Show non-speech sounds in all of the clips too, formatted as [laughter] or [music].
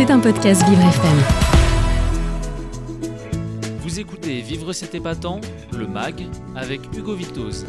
C'est un podcast Vivre FM. Vous écoutez Vivre cet épatant, le MAG, avec Hugo Vitoz.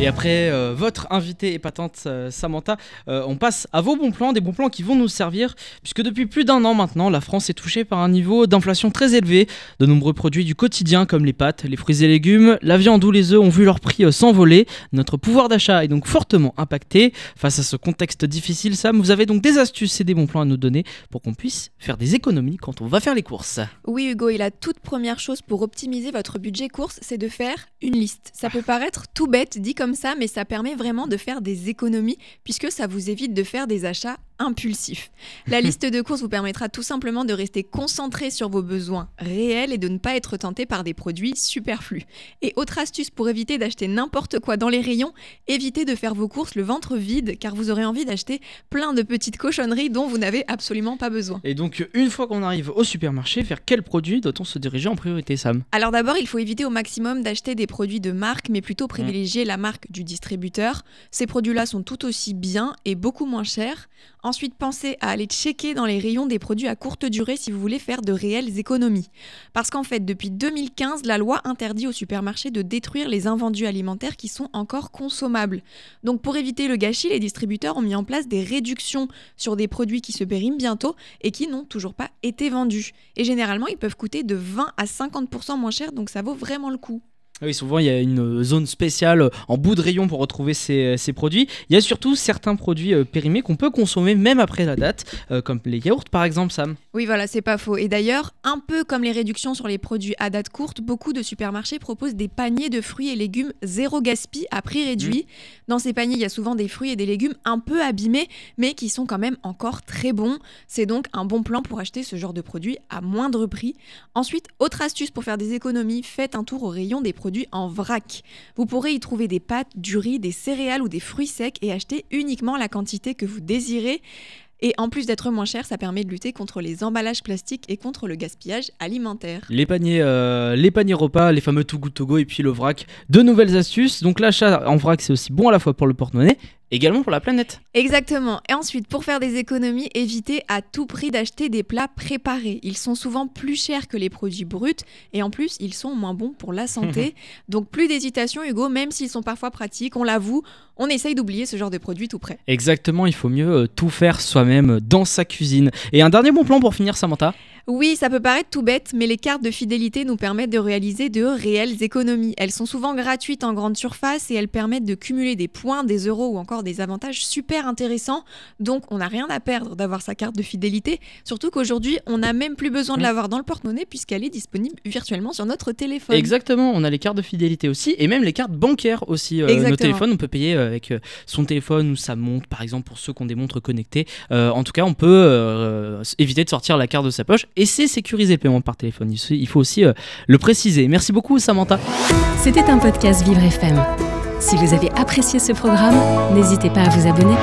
Et après euh, votre invitée épatante euh, Samantha, euh, on passe à vos bons plans, des bons plans qui vont nous servir, puisque depuis plus d'un an maintenant, la France est touchée par un niveau d'inflation très élevé. De nombreux produits du quotidien comme les pâtes, les fruits et légumes, la viande ou les œufs ont vu leur prix s'envoler. Notre pouvoir d'achat est donc fortement impacté. Face à ce contexte difficile, Sam, vous avez donc des astuces et des bons plans à nous donner pour qu'on puisse faire des économies quand on va faire les courses. Oui Hugo, et la toute première chose pour optimiser votre budget course, c'est de faire une liste. Ça peut paraître tout bête dit comme ça, mais ça permet vraiment de faire des économies puisque ça vous évite de faire des achats impulsif. La [laughs] liste de courses vous permettra tout simplement de rester concentré sur vos besoins réels et de ne pas être tenté par des produits superflus. Et autre astuce pour éviter d'acheter n'importe quoi dans les rayons, évitez de faire vos courses le ventre vide car vous aurez envie d'acheter plein de petites cochonneries dont vous n'avez absolument pas besoin. Et donc une fois qu'on arrive au supermarché, vers quel produit doit-on se diriger en priorité Sam? Alors d'abord, il faut éviter au maximum d'acheter des produits de marque mais plutôt privilégier la marque du distributeur. Ces produits-là sont tout aussi bien et beaucoup moins chers. Ensuite, pensez à aller checker dans les rayons des produits à courte durée si vous voulez faire de réelles économies. Parce qu'en fait, depuis 2015, la loi interdit aux supermarchés de détruire les invendus alimentaires qui sont encore consommables. Donc pour éviter le gâchis, les distributeurs ont mis en place des réductions sur des produits qui se périment bientôt et qui n'ont toujours pas été vendus. Et généralement, ils peuvent coûter de 20 à 50% moins cher, donc ça vaut vraiment le coup. Oui, souvent il y a une zone spéciale en bout de rayon pour retrouver ces, produits. Il y a surtout certains produits euh, périmés qu'on peut consommer même après la date, euh, comme les yaourts par exemple, Sam. Oui, voilà, c'est pas faux. Et d'ailleurs, un peu comme les réductions sur les produits à date courte, beaucoup de supermarchés proposent des paniers de fruits et légumes zéro gaspi à prix réduit. Mmh. Dans ces paniers, il y a souvent des fruits et des légumes un peu abîmés, mais qui sont quand même encore très bons. C'est donc un bon plan pour acheter ce genre de produits à moindre prix. Ensuite, autre astuce pour faire des économies, faites un tour au rayon des produits en vrac. Vous pourrez y trouver des pâtes, du riz, des céréales ou des fruits secs et acheter uniquement la quantité que vous désirez. Et en plus d'être moins cher, ça permet de lutter contre les emballages plastiques et contre le gaspillage alimentaire. Les paniers, euh, les paniers repas, les fameux Too Good To Go et puis le vrac. De nouvelles astuces. Donc l'achat en vrac, c'est aussi bon à la fois pour le porte-monnaie également pour la planète. Exactement. Et ensuite, pour faire des économies, évitez à tout prix d'acheter des plats préparés. Ils sont souvent plus chers que les produits bruts et en plus, ils sont moins bons pour la santé. [laughs] Donc plus d'hésitation, Hugo, même s'ils sont parfois pratiques, on l'avoue, on essaye d'oublier ce genre de produits tout près. Exactement, il faut mieux euh, tout faire soi-même dans sa cuisine. Et un dernier bon plan pour finir, Samantha? Oui, ça peut paraître tout bête, mais les cartes de fidélité nous permettent de réaliser de réelles économies. Elles sont souvent gratuites en grande surface et elles permettent de cumuler des points, des euros ou encore des avantages super intéressants. Donc on n'a rien à perdre d'avoir sa carte de fidélité, surtout qu'aujourd'hui on n'a même plus besoin de mmh. l'avoir dans le porte-monnaie puisqu'elle est disponible virtuellement sur notre téléphone. Exactement, on a les cartes de fidélité aussi et même les cartes bancaires aussi. Euh, nos téléphones, on peut payer euh, avec euh, son téléphone ou sa montre par exemple pour ceux qui ont des montres connectées. en tout cas, on peut éviter de sortir la carte de sa poche et c'est sécurisé le paiement par téléphone. Il faut aussi euh, le préciser. Merci beaucoup Samantha. C'était un podcast Vivre FM. Si vous avez apprécié ce programme, n'hésitez pas à vous abonner.